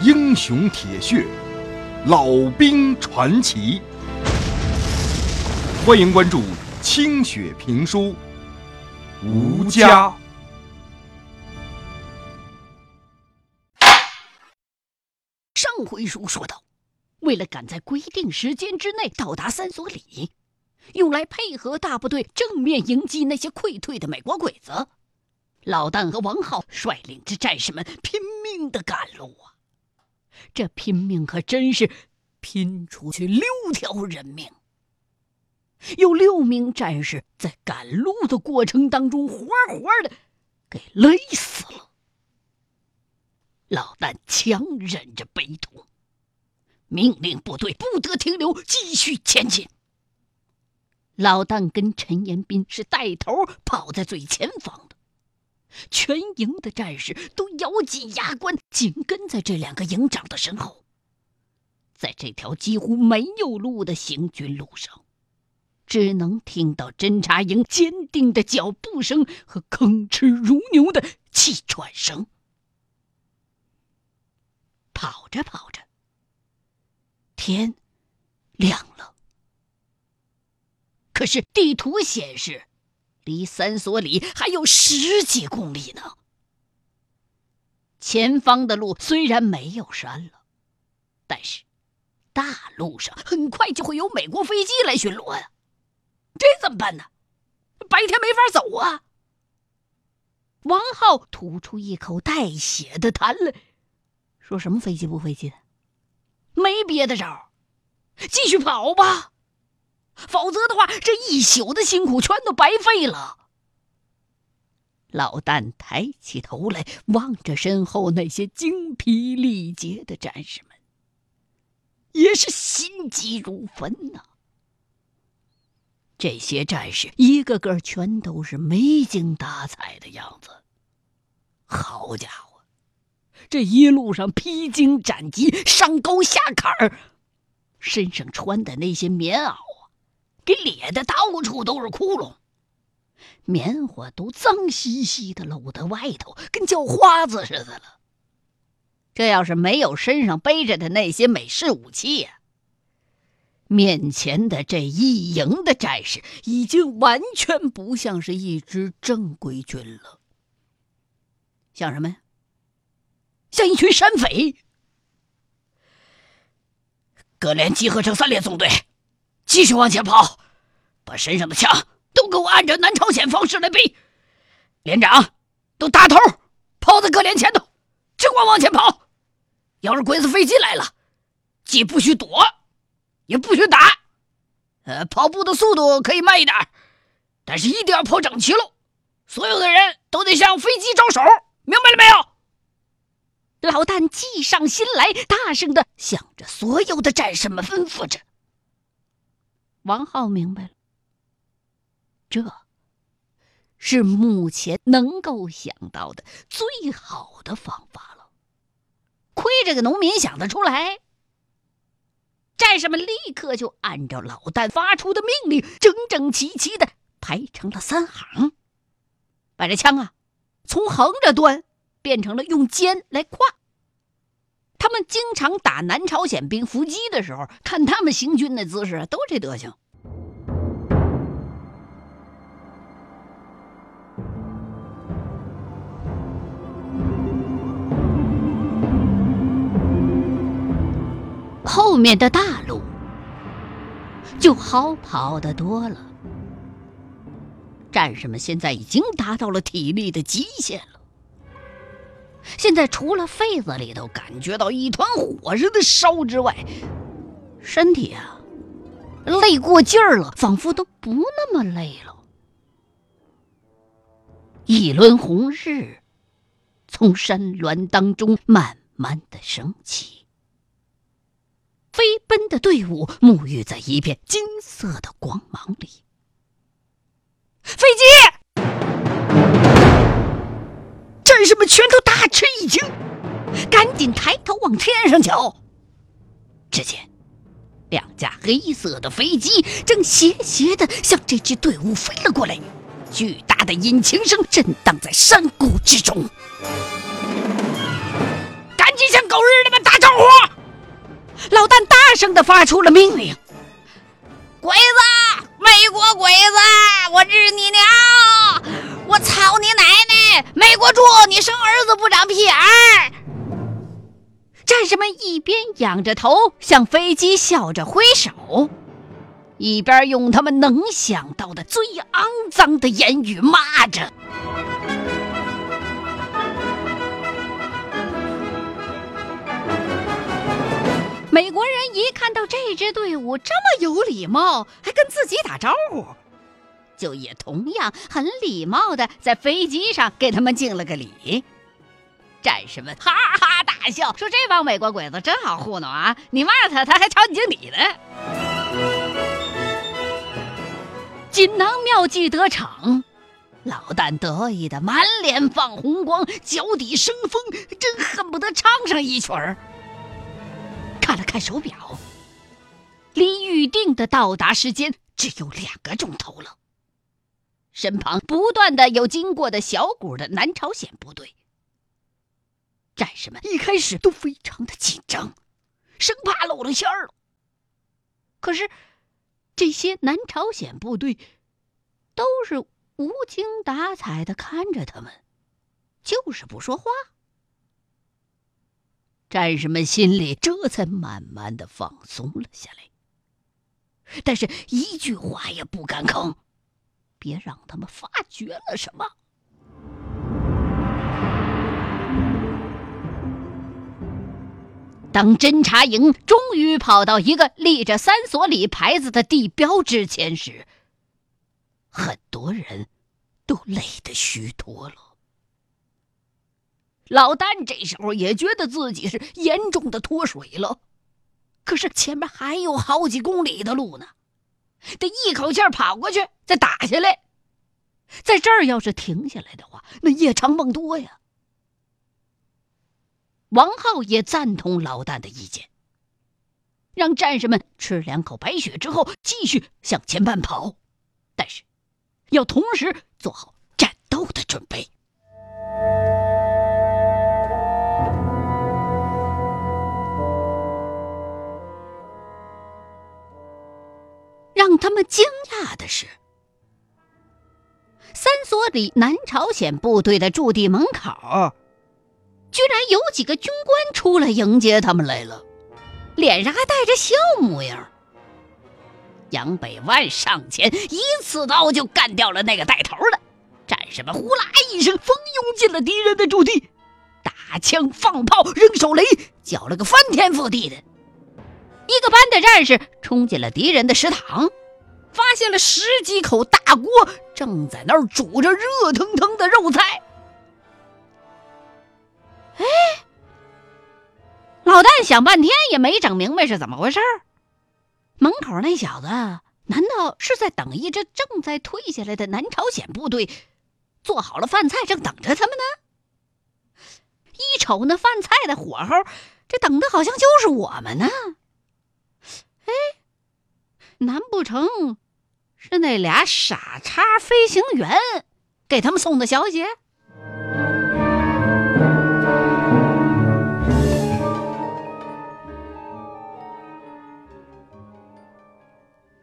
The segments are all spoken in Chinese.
英雄铁血，老兵传奇。欢迎关注清雪评书《吴家》。上回书说到，为了赶在规定时间之内到达三所里，用来配合大部队正面迎击那些溃退的美国鬼子，老旦和王浩率领着战士们拼命的赶路啊！这拼命可真是拼出去六条人命。有六名战士在赶路的过程当中，活活的给累死了。老旦强忍着悲痛，命令部队不得停留，继续前进。老旦跟陈延斌是带头跑在最前方的，全营的战士都咬紧牙关，紧跟在这两个营长的身后。在这条几乎没有路的行军路上。只能听到侦察营坚定的脚步声和吭哧如牛的气喘声。跑着跑着，天亮了。可是地图显示，离三所里还有十几公里呢。前方的路虽然没有山了，但是大路上很快就会有美国飞机来巡逻呀。这怎么办呢？白天没法走啊！王浩吐出一口带血的痰来，说什么飞机不飞机的，没别的招，继续跑吧，否则的话，这一宿的辛苦全都白费了。老旦抬起头来，望着身后那些精疲力竭的战士们，也是心急如焚呐。这些战士一个个全都是没精打采的样子。好家伙，这一路上披荆斩棘、上沟下坎儿，身上穿的那些棉袄，给裂的到处都是窟窿，棉花都脏兮兮的露在外头，跟叫花子似的了。这要是没有身上背着的那些美式武器呀！面前的这一营的战士已经完全不像是一支正规军了，像什么呀？像一群山匪！各连集合成三连纵队，继续往前跑，把身上的枪都给我按照南朝鲜方式来背。连长都打头，跑在各连前头，只管往前跑。要是鬼子飞机来了，既不许躲。也不许打，呃，跑步的速度可以慢一点，但是一定要跑整齐喽。所有的人都得向飞机招手，明白了没有？老旦计上心来，大声的向着所有的战士们吩咐着。王浩明白了，这是目前能够想到的最好的方法了。亏这个农民想得出来。战士们立刻就按照老旦发出的命令，整整齐齐的排成了三行，把这枪啊从横着端变成了用肩来挎。他们经常打南朝鲜兵伏击的时候，看他们行军的姿势，都这德行。后面的大路就好跑的多了。战士们现在已经达到了体力的极限了。现在除了肺子里头感觉到一团火似的烧之外，身体啊累过劲儿了，仿佛都不那么累了。一轮红日从山峦当中慢慢的升起。飞奔的队伍沐浴在一片金色的光芒里。飞机！战士们全都大吃一惊，赶紧抬头往天上瞧。只见两架黑色的飞机正斜斜的向这支队伍飞了过来，巨大的引擎声震荡在山谷之中。赶紧向狗日的们打招呼！老旦大声的发出了命令：“鬼子，美国鬼子，我日你娘！我操你奶奶！美国猪，你生儿子不长屁眼儿！”战士们一边仰着头向飞机笑着挥手，一边用他们能想到的最肮脏的言语骂着。美国人一看到这支队伍这么有礼貌，还跟自己打招呼，就也同样很礼貌的在飞机上给他们敬了个礼。战士们哈哈大笑，说：“这帮美国鬼子真好糊弄啊！你骂他，他还朝你敬礼呢。”锦囊妙计得逞，老旦得意的满脸放红光，脚底生风，真恨不得唱上一曲儿。看了看手表，离预定的到达时间只有两个钟头了。身旁不断的有经过的小股的南朝鲜部队，战士们一开始都非常的紧张，生怕露了馅儿了。可是这些南朝鲜部队都是无精打采的看着他们，就是不说话。战士们心里这才慢慢的放松了下来，但是一句话也不敢吭，别让他们发觉了什么。当侦察营终于跑到一个立着三所里牌子的地标之前时，很多人都累得虚脱了。老旦这时候也觉得自己是严重的脱水了，可是前面还有好几公里的路呢，得一口气跑过去再打下来，在这儿要是停下来的话，那夜长梦多呀。王浩也赞同老旦的意见，让战士们吃两口白雪之后继续向前慢跑，但是要同时做好战斗的准备。他们惊讶的是，三所里南朝鲜部队的驻地门口，居然有几个军官出来迎接他们来了，脸上还带着笑模样。杨百万上前一刺刀就干掉了那个带头的，战士们呼啦一声蜂拥进了敌人的驻地，打枪放炮扔手雷，搅了个翻天覆地的。一个班的战士冲进了敌人的食堂，发现了十几口大锅正在那儿煮着热腾腾的肉菜。哎，老旦想半天也没整明白是怎么回事儿门口那小子难道是在等一支正在退下来的南朝鲜部队？做好了饭菜，正等着他们呢。一瞅那饭菜的火候，这等的好像就是我们呢。哎，难不成是那俩傻叉飞行员给他们送的消息？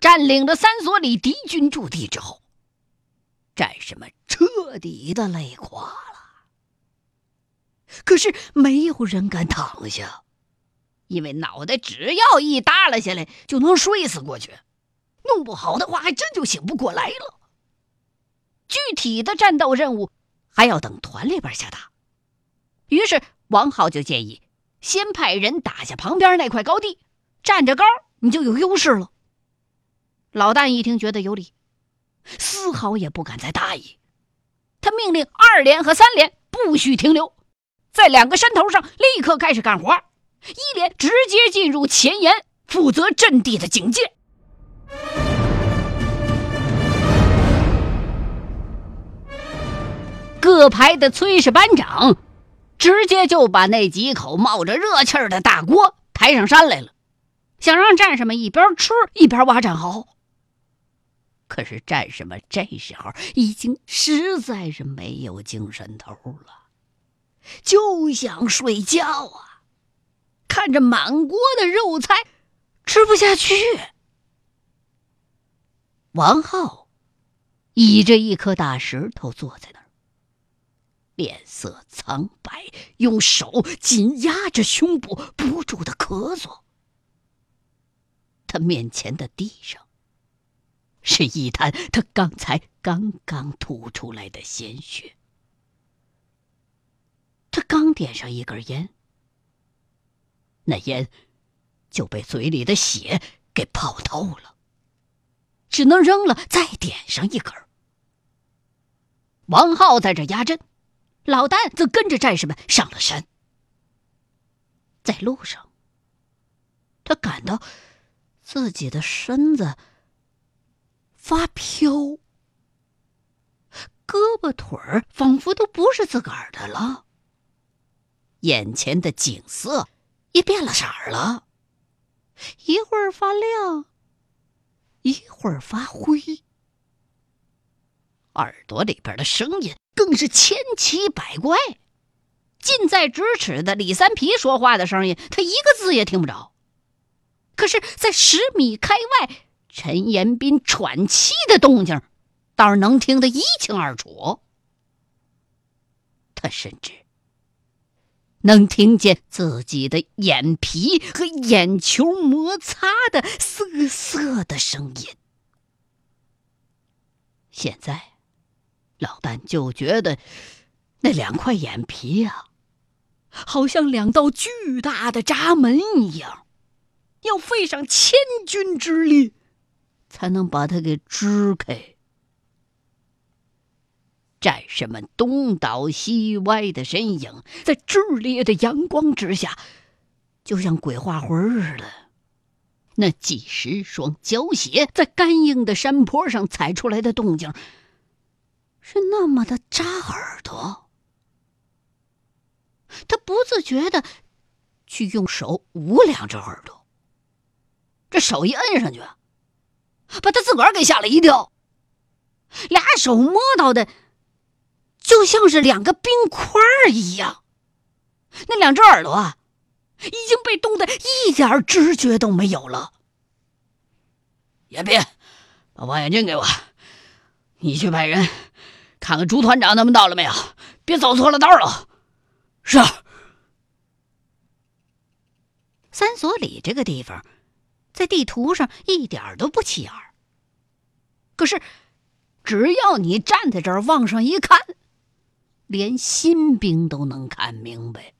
占领了三所里敌军驻地之后，战士们彻底的累垮了。可是没有人敢躺下。因为脑袋只要一耷拉下来，就能睡死过去，弄不好的话，还真就醒不过来了。具体的战斗任务还要等团里边下达。于是王浩就建议，先派人打下旁边那块高地，站着高，你就有优势了。老旦一听，觉得有理，丝毫也不敢再大意。他命令二连和三连不许停留，在两个山头上立刻开始干活。一连直接进入前沿，负责阵地的警戒。各排的炊事班长直接就把那几口冒着热气儿的大锅抬上山来了，想让战士们一边吃一边挖战壕。可是战士们这时候已经实在是没有精神头了，就想睡觉啊。看着满锅的肉菜，吃不下去。王浩倚着一颗大石头坐在那儿，脸色苍白，用手紧压着胸部，不住的咳嗽。他面前的地上是一滩他刚才刚刚吐出来的鲜血。他刚点上一根烟，那烟就被嘴里的血给泡透了，只能扔了，再点上一根。王浩在这压阵，老旦则跟着战士们上了山。在路上，他感到自己的身子发飘，胳膊腿儿仿佛都不是自个儿的了。眼前的景色变了色儿了，一会儿发亮，一会儿发灰。耳朵里边的声音更是千奇百怪，近在咫尺的李三皮说话的声音，他一个字也听不着。可是，在十米开外，陈延斌喘气的动静，倒是能听得一清二楚。他甚至。能听见自己的眼皮和眼球摩擦的涩涩的声音。现在，老旦就觉得那两块眼皮呀，好像两道巨大的闸门一样，要费上千钧之力，才能把它给支开。战士们东倒西歪的身影，在炽烈的阳光之下，就像鬼画魂似的。那几十双胶鞋在干硬的山坡上踩出来的动静，是那么的扎耳朵。他不自觉的去用手捂两只耳朵，这手一摁上去，把他自个儿给吓了一跳。俩手摸到的。就像是两个冰块一样，那两只耳朵啊，已经被冻得一点知觉都没有了。严斌，把望远镜给我，你去派人看看朱团长他们到了没有，别走错了道了。是。三所里这个地方，在地图上一点都不起眼儿可是，只要你站在这儿往上一看。连新兵都能看明白，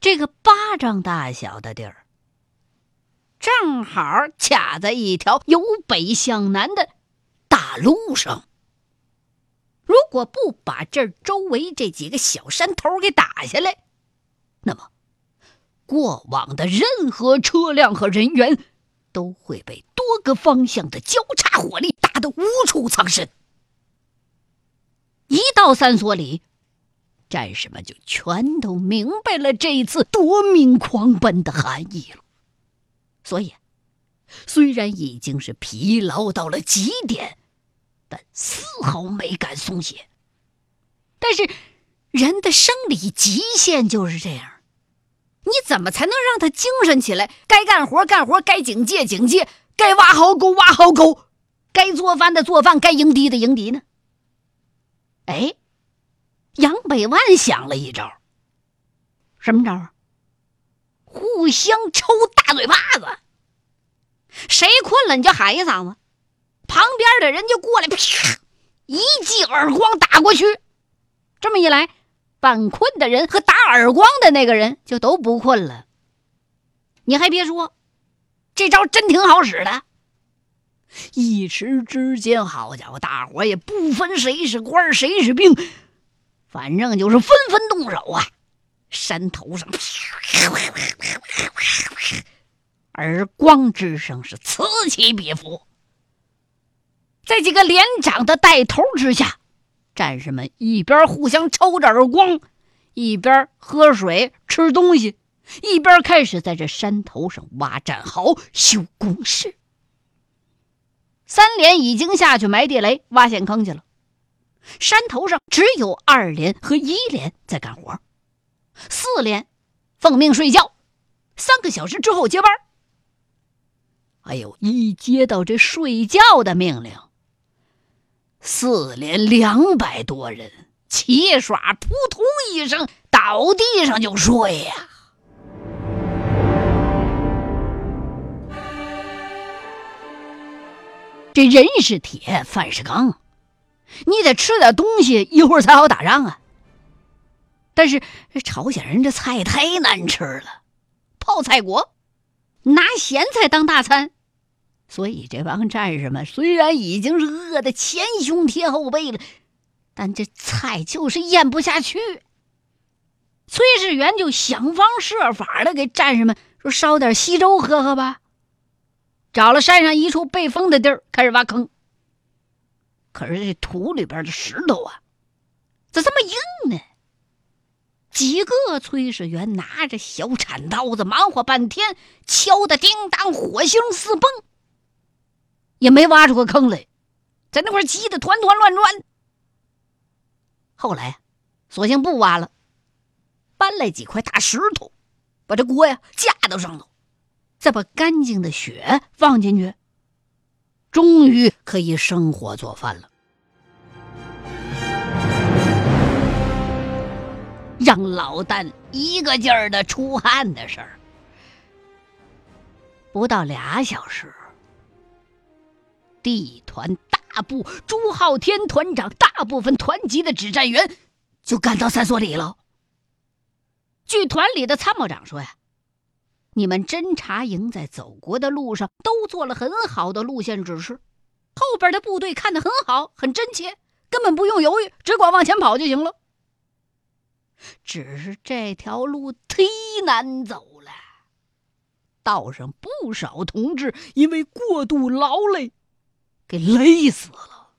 这个巴掌大小的地儿，正好卡在一条由北向南的大路上。如果不把这周围这几个小山头给打下来，那么过往的任何车辆和人员都会被多个方向的交叉火力打得无处藏身。一到三所里，战士们就全都明白了这一次夺命狂奔的含义了。所以，虽然已经是疲劳到了极点，但丝毫没敢松懈。但是，人的生理极限就是这样，你怎么才能让他精神起来？该干活干活，该警戒警戒，该挖壕沟挖壕沟，该做饭的做饭，该迎敌的迎敌呢？哎，杨百万想了一招，什么招啊？互相抽大嘴巴子，谁困了你就喊一嗓子，旁边的人就过来，啪，一记耳光打过去。这么一来，犯困的人和打耳光的那个人就都不困了。你还别说，这招真挺好使的。一时之间，好家伙，大伙也不分谁是官谁是兵，反正就是纷纷动手啊！山头上，耳光之声是此起彼伏。在几个连长的带头之下，战士们一边互相抽着耳光，一边喝水吃东西，一边开始在这山头上挖战壕、修工事。三连已经下去埋地雷、挖陷坑去了，山头上只有二连和一连在干活，四连奉命睡觉，三个小时之后接班。哎呦，一接到这睡觉的命令，四连两百多人齐刷扑通一声倒地上就睡呀。这人是铁，饭是钢，你得吃点东西，一会儿才好打仗啊。但是这朝鲜人这菜太难吃了，泡菜国拿咸菜当大餐，所以这帮战士们虽然已经是饿得前胸贴后背了，但这菜就是咽不下去。崔世元就想方设法的给战士们说烧点稀粥喝喝吧。找了山上一处被封的地儿，开始挖坑。可是这土里边的石头啊，咋这么硬呢？几个炊事员拿着小铲刀子，忙活半天，敲的叮当，火星四蹦，也没挖出个坑来，在那块急得团团乱转。后来，索性不挖了，搬来几块大石头，把这锅呀架到上头。再把干净的血放进去，终于可以生火做饭了。让老旦一个劲儿的出汗的事儿，不到俩小时，地团大部朱浩天团长大部分团级的指战员就赶到三所里了。据团里的参谋长说呀。你们侦察营在走过的路上都做了很好的路线指示，后边的部队看得很好，很真切，根本不用犹豫，只管往前跑就行了。只是这条路忒难走了，道上不少同志因为过度劳累，给累死了。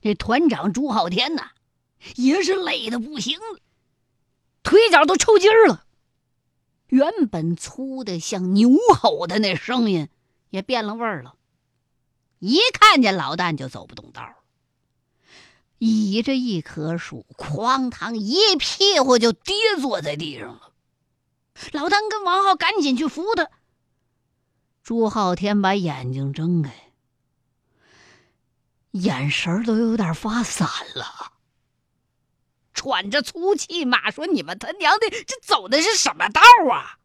这团长朱浩天呐，也是累的不行了，腿脚都抽筋了。原本粗的像牛吼的那声音也变了味儿了，一看见老旦就走不动道倚着一棵树，哐当一屁股就跌坐在地上了。老旦跟王浩赶紧去扶他。朱浩天把眼睛睁开，眼神都有点发散了，喘着粗气骂说：“你们他娘的，这走的是什么道啊？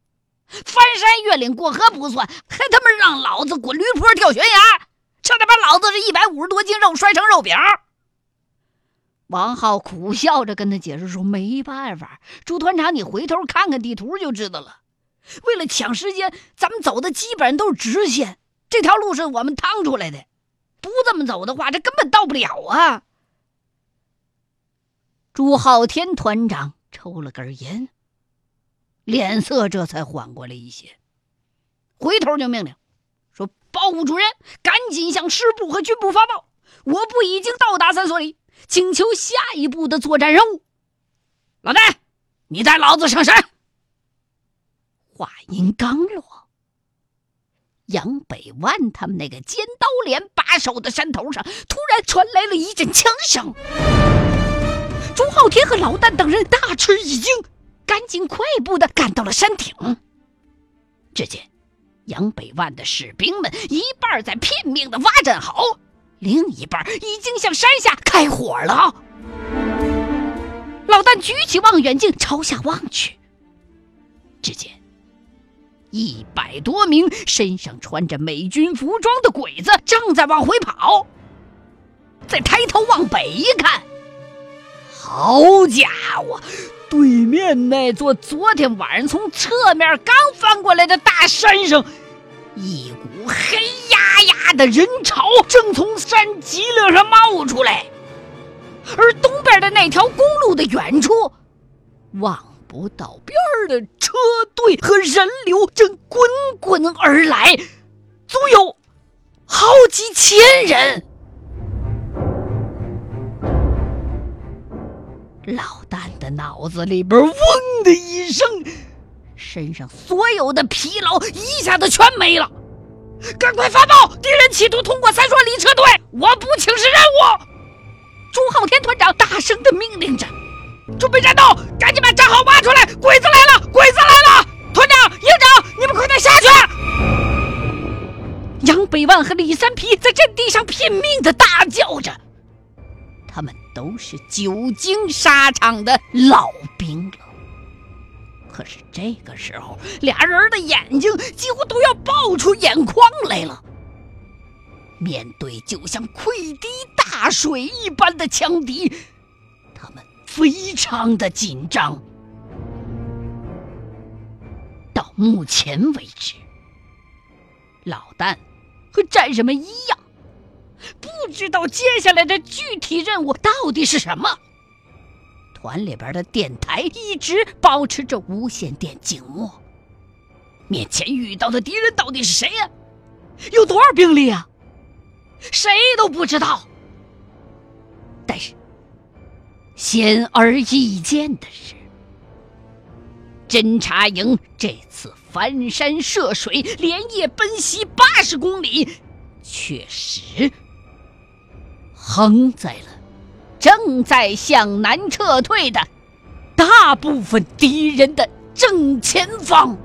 翻山越岭过河不算，还他妈让老子滚驴坡跳悬崖，差点把老子这一百五十多斤肉摔成肉饼！”王浩苦笑着跟他解释说：“没办法，朱团长，你回头看看地图就知道了。为了抢时间，咱们走的基本上都是直线，这条路是我们趟出来的。不这么走的话，这根本到不了啊！”朱浩天团长抽了根烟，脸色这才缓过来一些，回头就命令说：“报务主任，赶紧向师部和军部发报，我部已经到达三所里，请求下一步的作战任务。”老戴，你带老子上山。话音刚落，杨北万他们那个尖刀连把守的山头上，突然传来了一阵枪声。朱浩天和老旦等人大吃一惊，赶紧快步的赶到了山顶。只见杨北万的士兵们一半在拼命的挖战壕，另一半已经向山下开火了。老旦举起望远镜朝下望去，只见一百多名身上穿着美军服装的鬼子正在往回跑。再抬头往北一看。好家伙！对面那座昨天晚上从侧面刚翻过来的大山上，一股黑压压的人潮正从山脊梁上冒出来，而东边的那条公路的远处，望不到边的车队和人流正滚滚而来，足有好几千人。老旦的脑子里边嗡的一声身上所有的疲劳一下子全没了。赶快发报敌人企图通过三双离撤退我不请示任务。朱浩天团长大声的命令着准备战斗赶紧把战壕挖出来鬼子来了鬼子来了。团长营长你们快点下去。杨百万和李三皮在阵地上拼命的大叫着他们都是久经沙场的老兵了。可是这个时候，俩人的眼睛几乎都要爆出眼眶来了。面对就像溃堤大水一般的强敌，他们非常的紧张。到目前为止，老旦和战士们一样，不知道接下来的具体任务到底是什么。团里边的电台一直保持着无线电静默。面前遇到的敌人到底是谁呀？有多少兵力啊？谁都不知道。但是显而易见的是，侦察营这次翻山涉水、连夜奔袭八十公里，确实横在了正在向南撤退的大部分敌人的正前方。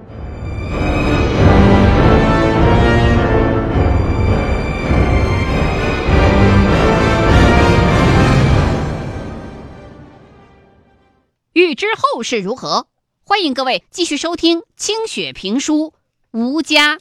欲知后事如何，欢迎各位继续收听清雪评书《吴家》。